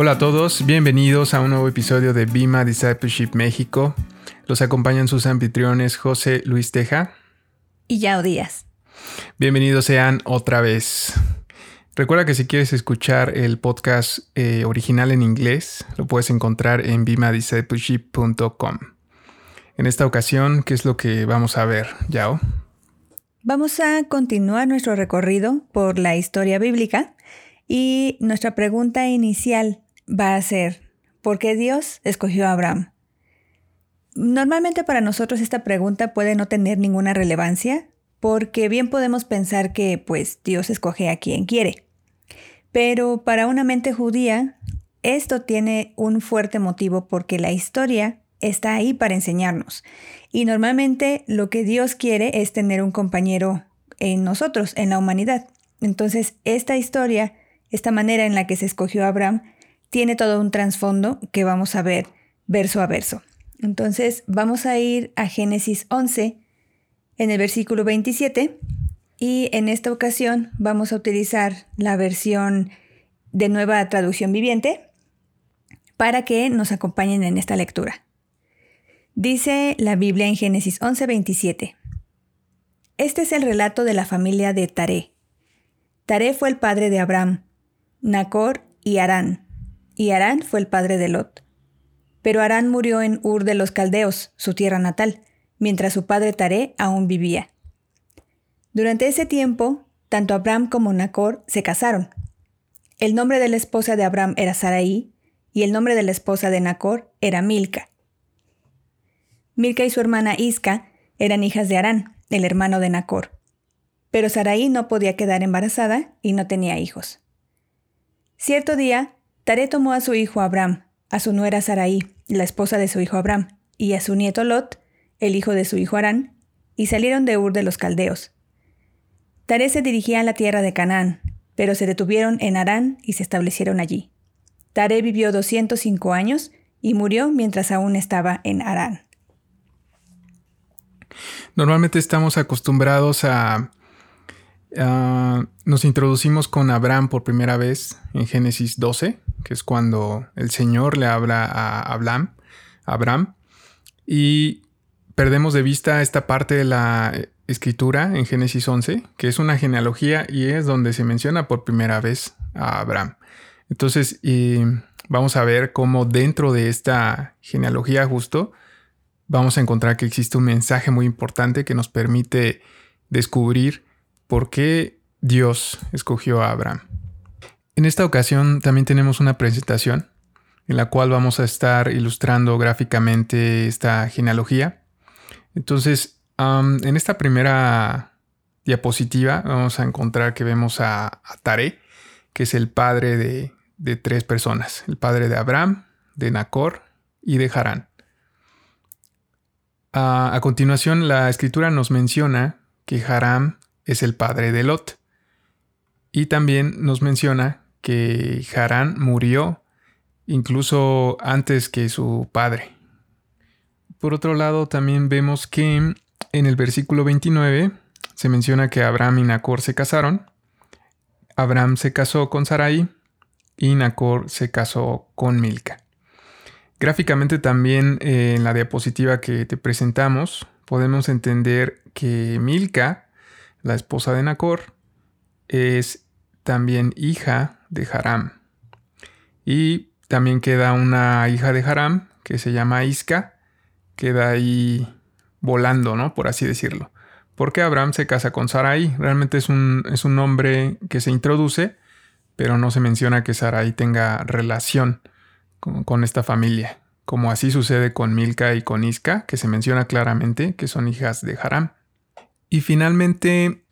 Hola a todos, bienvenidos a un nuevo episodio de Bima Discipleship México. Los acompañan sus anfitriones José Luis Teja y Yao Díaz. Bienvenidos sean otra vez. Recuerda que si quieres escuchar el podcast eh, original en inglés, lo puedes encontrar en bimadiscipleship.com. En esta ocasión, ¿qué es lo que vamos a ver, Yao? Vamos a continuar nuestro recorrido por la historia bíblica y nuestra pregunta inicial va a ser, ¿por qué Dios escogió a Abraham? Normalmente para nosotros esta pregunta puede no tener ninguna relevancia porque bien podemos pensar que pues Dios escoge a quien quiere. Pero para una mente judía, esto tiene un fuerte motivo porque la historia está ahí para enseñarnos. Y normalmente lo que Dios quiere es tener un compañero en nosotros, en la humanidad. Entonces, esta historia, esta manera en la que se escogió a Abraham, tiene todo un trasfondo que vamos a ver verso a verso. Entonces, vamos a ir a Génesis 11, en el versículo 27, y en esta ocasión vamos a utilizar la versión de nueva traducción viviente para que nos acompañen en esta lectura. Dice la Biblia en Génesis 11:27. Este es el relato de la familia de Taré. Taré fue el padre de Abraham, Nacor y Arán, y Arán fue el padre de Lot. Pero Arán murió en Ur de los Caldeos, su tierra natal, mientras su padre Taré aún vivía. Durante ese tiempo, tanto Abraham como Nacor se casaron. El nombre de la esposa de Abraham era Saraí y el nombre de la esposa de Nacor era Milca. Milca y su hermana Isca eran hijas de Arán, el hermano de Nacor. Pero Saraí no podía quedar embarazada y no tenía hijos. Cierto día, Taré tomó a su hijo Abraham, a su nuera Saraí, la esposa de su hijo Abraham, y a su nieto Lot, el hijo de su hijo Arán, y salieron de Ur de los Caldeos, Taré se dirigía a la tierra de Canaán, pero se detuvieron en Arán y se establecieron allí. Taré vivió 205 años y murió mientras aún estaba en Arán. Normalmente estamos acostumbrados a, Nos introducimos con Abraham por primera vez en Génesis 12, que es cuando el Señor le habla a Abraham, y perdemos de vista esta parte de la escritura en Génesis 11, que es una genealogía y es donde se menciona por primera vez a Abraham. Entonces, vamos a ver cómo dentro de esta genealogía justo vamos a encontrar que existe un mensaje muy importante que nos permite descubrir por qué Dios escogió a Abraham. En esta ocasión también tenemos una presentación en la cual vamos a estar ilustrando gráficamente esta genealogía. Entonces, en esta primera diapositiva vamos a encontrar que vemos a, Tare, que es el padre de, tres personas, el padre de Abraham, de Nacor y de Harán. A, continuación, la escritura nos menciona que Haram es el padre de Lot. Y también nos menciona que Harán murió incluso antes que su padre. Por otro lado, también vemos que en el versículo 29 se menciona que Abraham y Nacor se casaron. Abraham se casó con Sarai y Nacor se casó con Milca. Gráficamente también eh, en la diapositiva que te presentamos podemos entender que Milca, la esposa de Nacor, es también hija de Haram. Y también queda una hija de Haram que se llama Isca, queda ahí volando, ¿no? Por así decirlo. Porque Abraham se casa con Sarai. Realmente es un, es un nombre que se introduce, pero no se menciona que Sarai tenga relación con, esta familia. Como así sucede con Milca y con Isca, que se menciona claramente que son hijas de Haram. Y finalmente,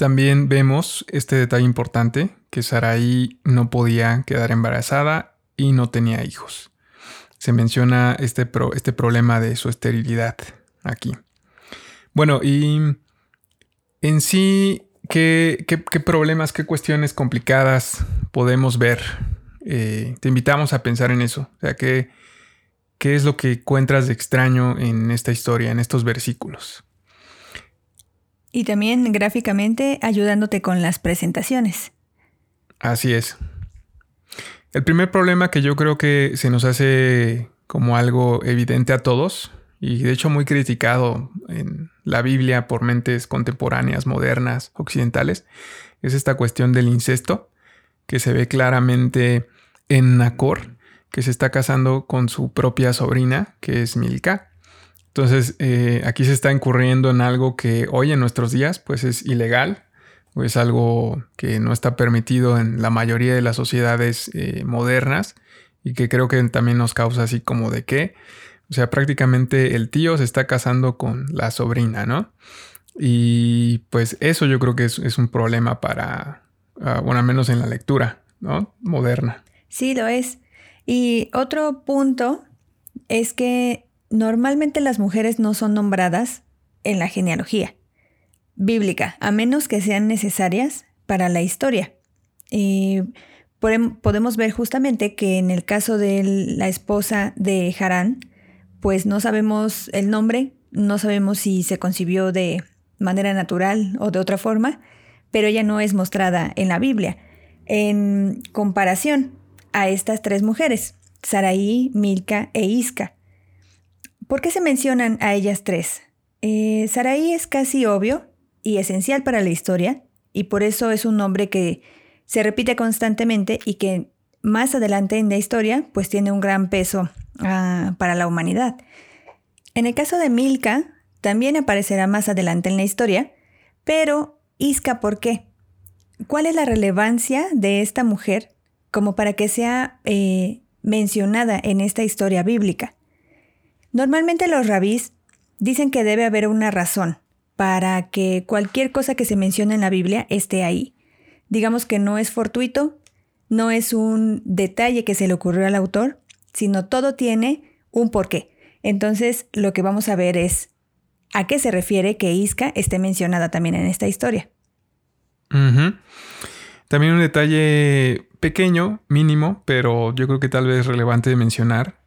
también vemos este detalle importante, que Sarai no podía quedar embarazada y no tenía hijos. Se menciona este, este problema de su esterilidad aquí. Bueno, y en sí, ¿qué, problemas, qué cuestiones complicadas podemos ver? Eh, te invitamos a pensar en eso. O sea, ¿qué, ¿qué es lo que encuentras de extraño en esta historia, en estos versículos? Y también gráficamente ayudándote con las presentaciones. Así es. El primer problema que yo creo que se nos hace como algo evidente a todos, y de hecho muy criticado en la Biblia por mentes contemporáneas, modernas, occidentales, es esta cuestión del incesto, que se ve claramente en Nacor, que se está casando con su propia sobrina, que es Milka. Entonces, eh, aquí se está incurriendo en algo que hoy en nuestros días, pues es ilegal, o es algo que no está permitido en la mayoría de las sociedades eh, modernas y que creo que también nos causa así como de qué. O sea, prácticamente el tío se está casando con la sobrina, ¿no? Y pues eso yo creo que es, un problema para, uh, bueno, al menos en la lectura, ¿no? Moderna. Sí, lo es. Y otro punto es que normalmente las mujeres no son nombradas en la genealogía bíblica, a menos que sean necesarias para la historia. podemos ver justamente que en el caso de la esposa de Harán, pues no sabemos el nombre, no sabemos si se concibió de manera natural o de otra forma, pero ella no es mostrada en la Biblia. En comparación, a estas tres mujeres, Saraí, Milka e Isca. ¿Por qué se mencionan a ellas tres? Eh, Saraí es casi obvio y esencial para la historia, y por eso es un nombre que se repite constantemente y que más adelante en la historia pues tiene un gran peso ah, para la humanidad. En el caso de Milka, también aparecerá más adelante en la historia, pero Isca, ¿por qué? ¿Cuál es la relevancia de esta mujer como para que sea eh, mencionada en esta historia bíblica. Normalmente los rabís dicen que debe haber una razón para que cualquier cosa que se mencione en la Biblia esté ahí. Digamos que no es fortuito, no es un detalle que se le ocurrió al autor, sino todo tiene un porqué. Entonces, lo que vamos a ver es a qué se refiere que Isca esté mencionada también en esta historia. También un detalle pequeño, mínimo, pero yo creo que tal vez relevante de mencionar,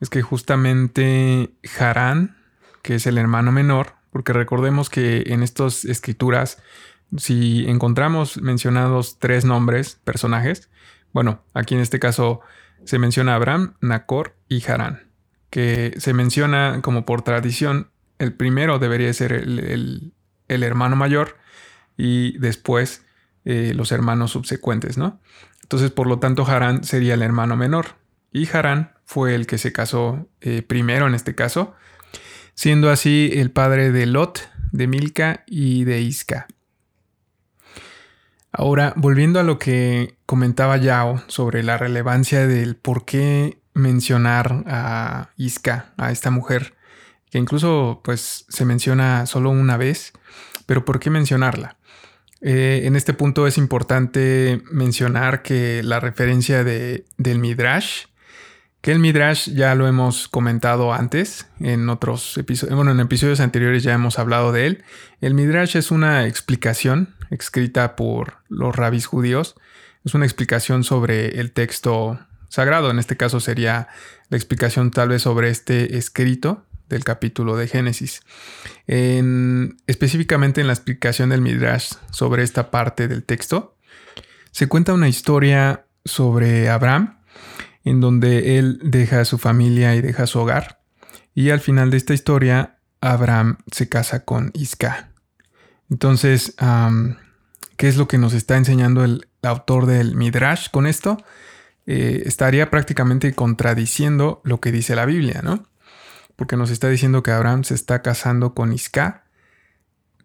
es que justamente Harán, que es el hermano menor, porque recordemos que en estas escrituras, si encontramos mencionados tres nombres, personajes, bueno, aquí en este caso se menciona Abraham, Nacor y Harán, que se menciona como por tradición, el primero debería ser el, el hermano mayor y después eh, los hermanos subsecuentes, ¿no? Entonces, por lo tanto, Harán sería el hermano menor. Y Harán fue el que se casó eh, primero en este caso, siendo así el padre de Lot, de Milca y de Isca. Ahora, volviendo a lo que comentaba Yao sobre la relevancia del por qué mencionar a Isca, a esta mujer, que incluso pues se menciona solo una vez, pero ¿por qué mencionarla? Eh, en este punto es importante mencionar que la referencia de, del Midrash, que el Midrash ya lo hemos comentado antes en otros episodios, bueno, en episodios anteriores ya hemos hablado de él. El Midrash es una explicación escrita por los rabis judíos, es una explicación sobre el texto sagrado, en este caso sería la explicación tal vez sobre este escrito del capítulo de Génesis. específicamente en la explicación del Midrash sobre esta parte del texto, se cuenta una historia sobre Abraham, en donde él deja a su familia y deja su hogar. Y al final de esta historia, Abraham se casa con Isca. Entonces, ¿qué es lo que nos está enseñando el autor del Midrash con esto? Eh, estaría prácticamente contradiciendo lo que dice la Biblia, ¿no? porque nos está diciendo que Abraham se está casando con Isca,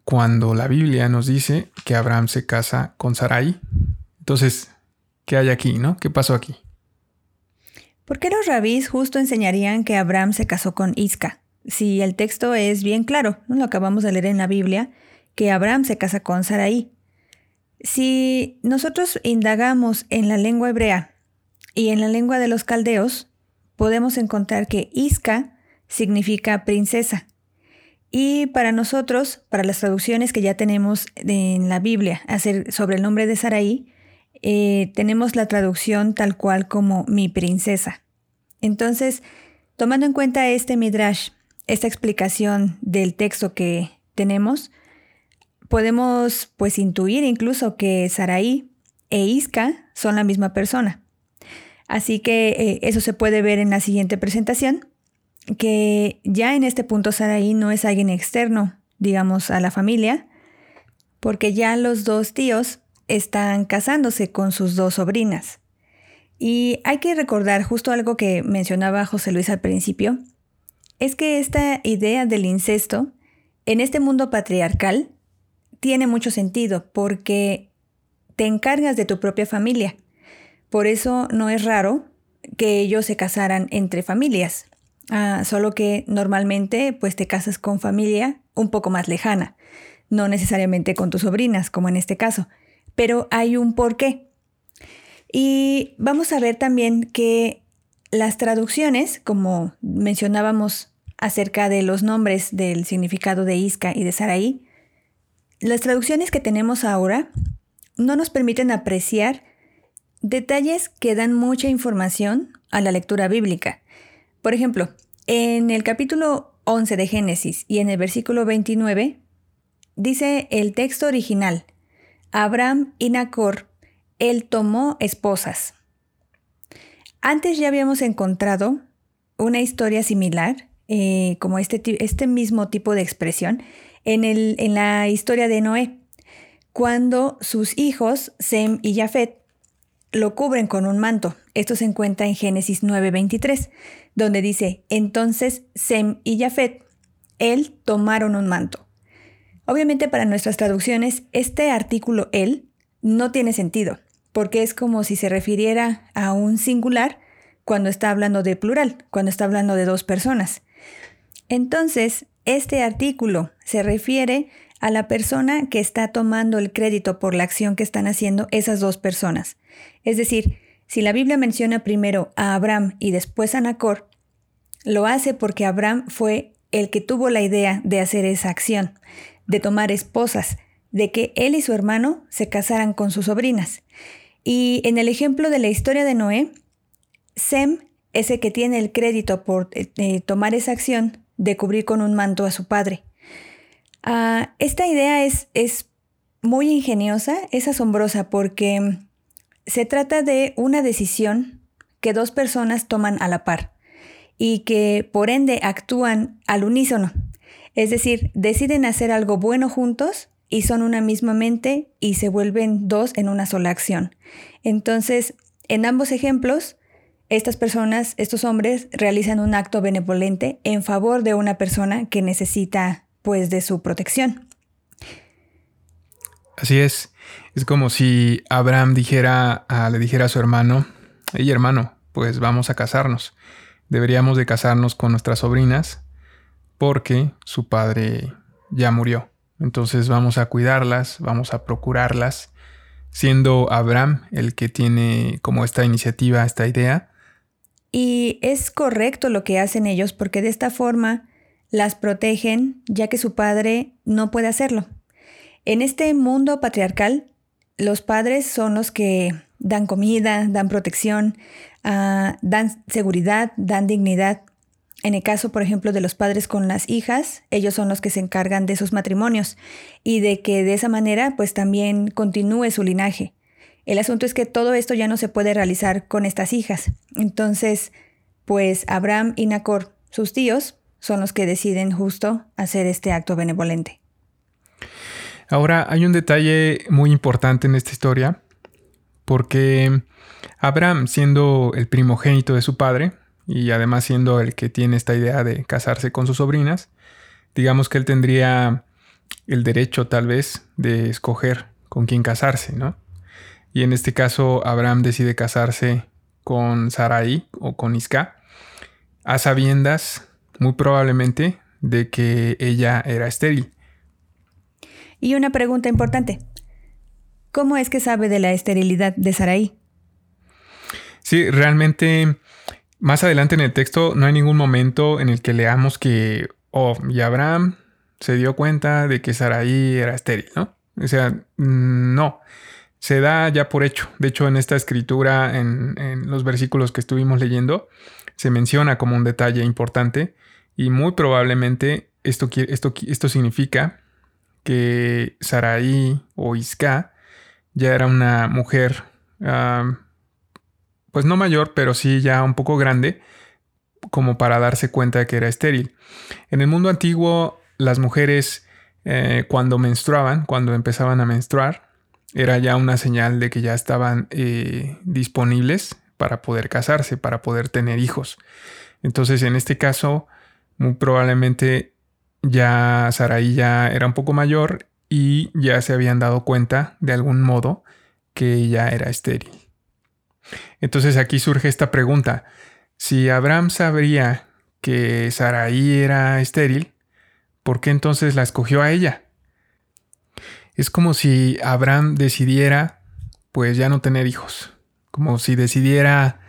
cuando la Biblia nos dice que Abraham se casa con Sarai. Entonces, ¿qué hay aquí, no? ¿Qué pasó aquí? ¿Por qué los rabís justo enseñarían que Abraham se casó con Isca? Si el texto es bien claro, ¿no? lo acabamos de leer en la Biblia, que Abraham se casa con Sarai. Si nosotros indagamos en la lengua hebrea y en la lengua de los caldeos, podemos encontrar que Isca significa princesa. Y para nosotros, para las traducciones que ya tenemos en la Biblia sobre el nombre de Saraí, eh, tenemos la traducción tal cual como mi princesa. Entonces, tomando en cuenta este midrash, esta explicación del texto que tenemos, podemos pues intuir incluso que Saraí e Isca son la misma persona. Así que eh, eso se puede ver en la siguiente presentación, que ya en este punto Saraí no es alguien externo, digamos, a la familia, porque ya los dos tíos están casándose con sus dos sobrinas. Y hay que recordar justo algo que mencionaba José Luis al principio, es que esta idea del incesto en este mundo patriarcal tiene mucho sentido porque te encargas de tu propia familia. Por eso no es raro que ellos se casaran entre familias. Ah, solo que normalmente pues te casas con familia un poco más lejana, no necesariamente con tus sobrinas, como en este caso, pero hay un porqué. Y vamos a ver también que las traducciones, como mencionábamos acerca de los nombres del significado de Isca y de Saraí, las traducciones que tenemos ahora no nos permiten apreciar detalles que dan mucha información a la lectura bíblica. Por ejemplo, en el capítulo 11 de Génesis y en el versículo 29, dice el texto original, Abraham y Nacor, él tomó esposas. Antes ya habíamos encontrado una historia similar, eh, como este, este, mismo tipo de expresión, en, el, en la historia de Noé, cuando sus hijos, Sem y Jafet, lo cubren con un manto. Esto se encuentra en Génesis 9:23, donde dice, entonces Sem y Jafet, él tomaron un manto. Obviamente para nuestras traducciones, este artículo él no tiene sentido, porque es como si se refiriera a un singular cuando está hablando de plural, cuando está hablando de dos personas. Entonces, este artículo se refiere a la persona que está tomando el crédito por la acción que están haciendo esas dos personas. Es decir, si la Biblia menciona primero a Abraham y después a Nacor, lo hace porque Abraham fue el que tuvo la idea de hacer esa acción, de tomar esposas, de que él y su hermano se casaran con sus sobrinas. Y en el ejemplo de la historia de Noé, Sem es el que tiene el crédito por eh, eh, tomar esa acción de cubrir con un manto a su padre. Ah, esta idea es, es muy ingeniosa, es asombrosa porque se trata de una decisión que dos personas toman a la par y que por ende actúan al unísono. Es decir, deciden hacer algo bueno juntos y son una misma mente y se vuelven dos en una sola acción. Entonces, en ambos ejemplos, estas personas, estos hombres, realizan un acto benevolente en favor de una persona que necesita pues de su protección. Así es. Es como si Abraham dijera, le dijera a su hermano, hey hermano, pues vamos a casarnos. Deberíamos de casarnos con nuestras sobrinas porque su padre ya murió. Entonces vamos a cuidarlas, vamos a procurarlas, siendo Abraham el que tiene como esta iniciativa, esta idea. Y es correcto lo que hacen ellos porque de esta forma las protegen ya que su padre no puede hacerlo. En este mundo patriarcal, los padres son los que dan comida, dan protección, ah, dan seguridad, dan dignidad. En el caso, por ejemplo, de los padres con las hijas, ellos son los que se encargan de sus matrimonios y de que de esa manera pues también continúe su linaje. El asunto es que todo esto ya no se puede realizar con estas hijas. Entonces, pues Abraham y Nacor, sus tíos, son los que deciden justo hacer este acto benevolente. Ahora, hay un detalle muy importante en esta historia, porque Abraham, siendo el primogénito de su padre, y además siendo el que tiene esta idea de casarse con sus sobrinas, digamos que él tendría el derecho tal vez de escoger con quién casarse, ¿no? Y en este caso Abraham decide casarse con Sarai o con Isca, a sabiendas muy probablemente de que ella era estéril. Y una pregunta importante. ¿Cómo es que sabe de la esterilidad de Saraí? Sí, realmente más adelante en el texto no hay ningún momento en el que leamos que, oh, y Abraham se dio cuenta de que Saraí era estéril, ¿no? O sea, no, se da ya por hecho. De hecho, en esta escritura, en, los versículos que estuvimos leyendo, se menciona como un detalle importante y muy probablemente esto, esto, esto significa que Saraí o Isca ya era una mujer pues no mayor, pero sí ya un poco grande, como para darse cuenta de que era estéril. En el mundo antiguo, las mujeres eh, cuando menstruaban, cuando empezaban a menstruar, era ya una señal de que ya estaban eh, disponibles para poder casarse, para poder tener hijos. Entonces, en este caso, muy probablemente ya Saraí ya era un poco mayor y ya se habían dado cuenta de algún modo que ella era estéril. Entonces aquí surge esta pregunta. Si Abraham sabría que Saraí era estéril, ¿por qué entonces la escogió a ella? Es como si Abraham decidiera pues ya no tener hijos, como si decidiera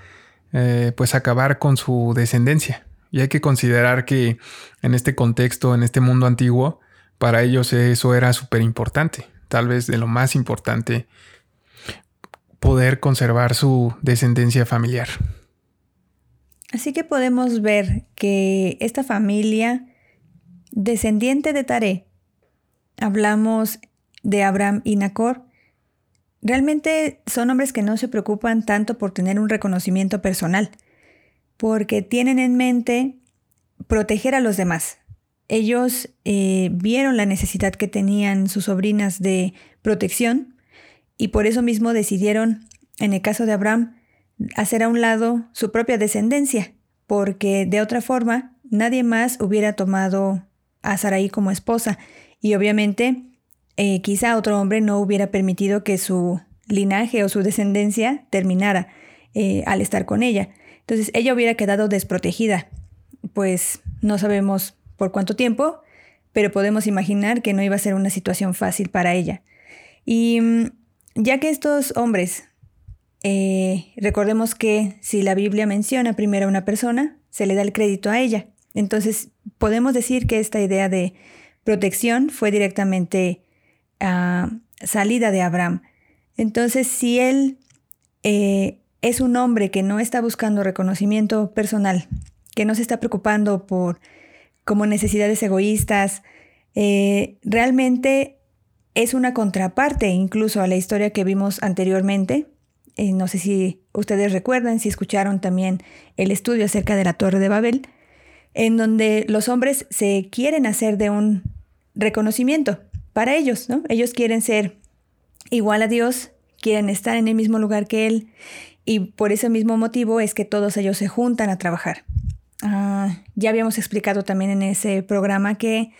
eh, pues acabar con su descendencia. Y hay que considerar que en este contexto, en este mundo antiguo, para ellos eso era súper importante, tal vez de lo más importante, poder conservar su descendencia familiar. Así que podemos ver que esta familia descendiente de Taré, hablamos de Abraham y Nacor, realmente son hombres que no se preocupan tanto por tener un reconocimiento personal, porque tienen en mente proteger a los demás. Ellos eh, vieron la necesidad que tenían sus sobrinas de protección y por eso mismo decidieron, en el caso de Abraham, hacer a un lado su propia descendencia, porque de otra forma nadie más hubiera tomado a Sarai como esposa y obviamente eh, quizá otro hombre no hubiera permitido que su linaje o su descendencia terminara eh, al estar con ella. Entonces ella hubiera quedado desprotegida, pues no sabemos por cuánto tiempo, pero podemos imaginar que no iba a ser una situación fácil para ella. Y mm, ya que estos hombres, eh, recordemos que si la Biblia menciona primero a una persona, se le da el crédito a ella. Entonces, podemos decir que esta idea de protección fue directamente ah, salida de Abraham. Entonces, si él eh, es un hombre que no está buscando reconocimiento personal, que no se está preocupando por como necesidades egoístas, eh, realmente es una contraparte incluso a la historia que vimos anteriormente. Eh, no sé si ustedes recuerdan, si escucharon también el estudio acerca de la Torre de Babel, en donde los hombres se quieren hacer de un reconocimiento para ellos, ¿no? Ellos quieren ser igual a Dios, quieren estar en el mismo lugar que Él, y por ese mismo motivo es que todos ellos se juntan a trabajar. Ah, ya habíamos explicado también en ese programa que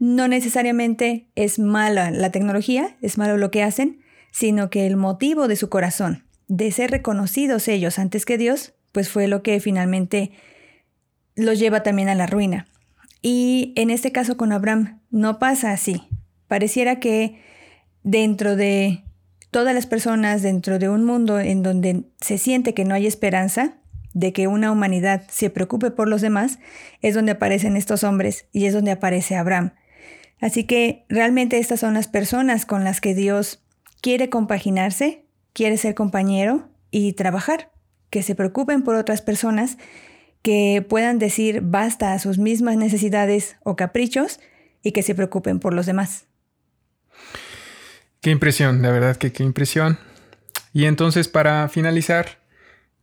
no necesariamente es mala la tecnología, es malo lo que hacen, sino que el motivo de su corazón, de ser reconocidos ellos antes que Dios, pues fue lo que finalmente los lleva también a la ruina. Y en este caso con Abraham no pasa así. Pareciera que dentro de todas las personas, dentro de un mundo en donde se siente que no hay esperanza, de que una humanidad se preocupe por los demás, es donde aparecen estos hombres y es donde aparece Abraham. Así que realmente estas son las personas con las que Dios quiere compaginarse, quiere ser compañero y trabajar, que se preocupen por otras personas, que puedan decir basta a sus mismas necesidades o caprichos y que se preocupen por los demás. Qué impresión, la verdad que qué impresión. Y entonces para finalizar,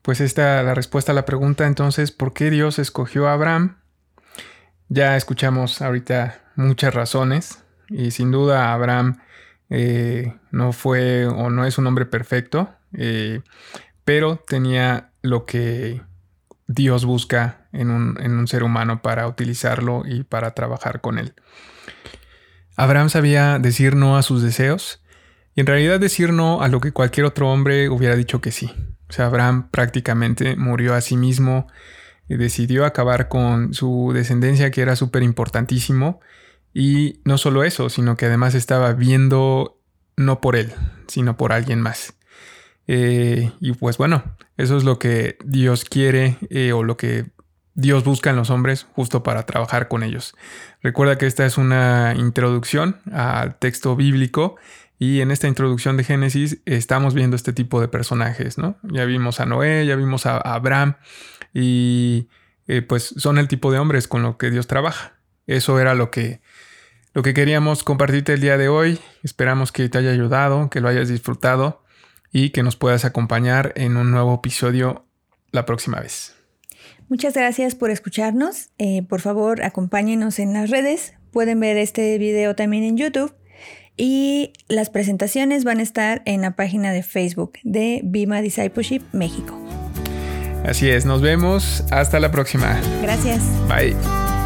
pues esta la respuesta a la pregunta entonces, ¿por qué Dios escogió a Abraham? Ya escuchamos ahorita muchas razones y sin duda Abraham eh, no fue o no es un hombre perfecto, eh, pero tenía lo que Dios busca en un, en un ser humano para utilizarlo y para trabajar con él. Abraham sabía decir no a sus deseos y en realidad decir no a lo que cualquier otro hombre hubiera dicho que sí. O sea, Abraham prácticamente murió a sí mismo decidió acabar con su descendencia que era súper importantísimo y no solo eso, sino que además estaba viendo no por él, sino por alguien más. Eh, y pues bueno, eso es lo que Dios quiere eh, o lo que Dios busca en los hombres justo para trabajar con ellos. Recuerda que esta es una introducción al texto bíblico y en esta introducción de Génesis estamos viendo este tipo de personajes, ¿no? Ya vimos a Noé, ya vimos a Abraham y eh, pues son el tipo de hombres con los que Dios trabaja. Eso era lo que lo que queríamos compartirte el día de hoy. Esperamos que te haya ayudado, que lo hayas disfrutado. y que nos puedas acompañar en un nuevo episodio la próxima vez. Muchas gracias por escucharnos. Eh, por favor, acompáñenos en las redes. Pueden ver este video también en YouTube. Y las presentaciones van a estar en la página de Facebook de Bima Discipleship México. Así es, nos vemos. Hasta la próxima. Gracias. Bye.